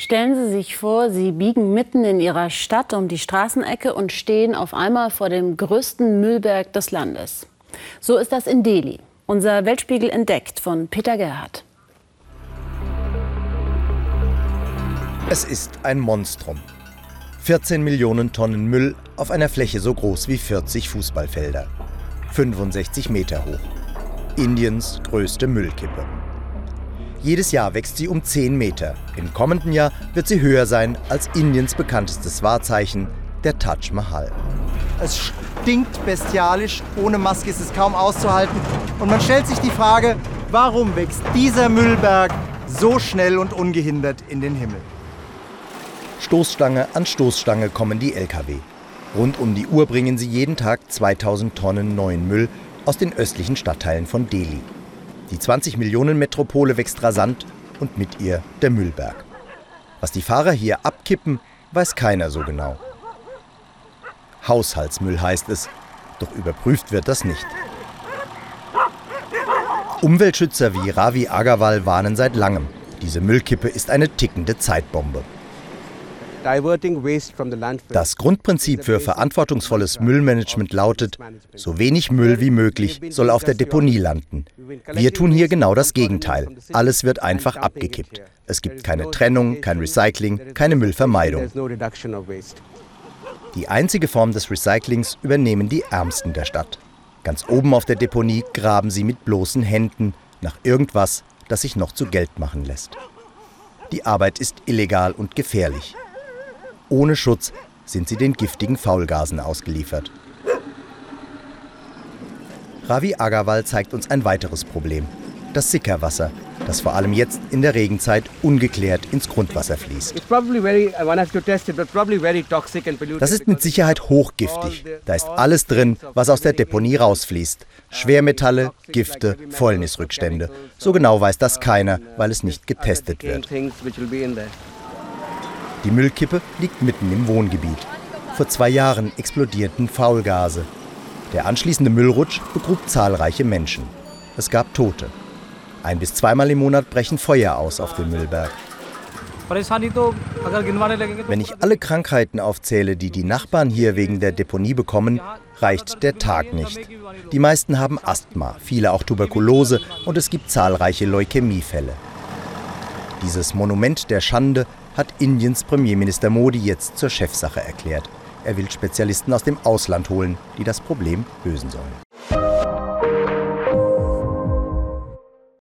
Stellen Sie sich vor, Sie biegen mitten in Ihrer Stadt um die Straßenecke und stehen auf einmal vor dem größten Müllberg des Landes. So ist das in Delhi. Unser Weltspiegel entdeckt von Peter Gerhardt. Es ist ein Monstrum. 14 Millionen Tonnen Müll auf einer Fläche so groß wie 40 Fußballfelder. 65 Meter hoch. Indiens größte Müllkippe. Jedes Jahr wächst sie um 10 Meter. Im kommenden Jahr wird sie höher sein als Indiens bekanntestes Wahrzeichen, der Taj Mahal. Es stinkt bestialisch, ohne Maske ist es kaum auszuhalten. Und man stellt sich die Frage, warum wächst dieser Müllberg so schnell und ungehindert in den Himmel? Stoßstange an Stoßstange kommen die Lkw. Rund um die Uhr bringen sie jeden Tag 2000 Tonnen neuen Müll aus den östlichen Stadtteilen von Delhi. Die 20 Millionen Metropole wächst rasant und mit ihr der Müllberg. Was die Fahrer hier abkippen, weiß keiner so genau. Haushaltsmüll heißt es, doch überprüft wird das nicht. Umweltschützer wie Ravi Agarwal warnen seit langem, diese Müllkippe ist eine tickende Zeitbombe. Das Grundprinzip für verantwortungsvolles Müllmanagement lautet, so wenig Müll wie möglich soll auf der Deponie landen. Wir tun hier genau das Gegenteil. Alles wird einfach abgekippt. Es gibt keine Trennung, kein Recycling, keine Müllvermeidung. Die einzige Form des Recyclings übernehmen die Ärmsten der Stadt. Ganz oben auf der Deponie graben sie mit bloßen Händen nach irgendwas, das sich noch zu Geld machen lässt. Die Arbeit ist illegal und gefährlich. Ohne Schutz sind sie den giftigen Faulgasen ausgeliefert. Ravi Agarwal zeigt uns ein weiteres Problem. Das Sickerwasser, das vor allem jetzt in der Regenzeit ungeklärt ins Grundwasser fließt. Das ist mit Sicherheit hochgiftig. Da ist alles drin, was aus der Deponie rausfließt. Schwermetalle, Gifte, Fäulnisrückstände. So genau weiß das keiner, weil es nicht getestet wird. Die Müllkippe liegt mitten im Wohngebiet. Vor zwei Jahren explodierten Faulgase. Der anschließende Müllrutsch begrub zahlreiche Menschen. Es gab Tote. Ein bis zweimal im Monat brechen Feuer aus auf dem Müllberg. Wenn ich alle Krankheiten aufzähle, die die Nachbarn hier wegen der Deponie bekommen, reicht der Tag nicht. Die meisten haben Asthma, viele auch Tuberkulose und es gibt zahlreiche Leukämiefälle. Dieses Monument der Schande hat Indiens Premierminister Modi jetzt zur Chefsache erklärt. Er will Spezialisten aus dem Ausland holen, die das Problem lösen sollen.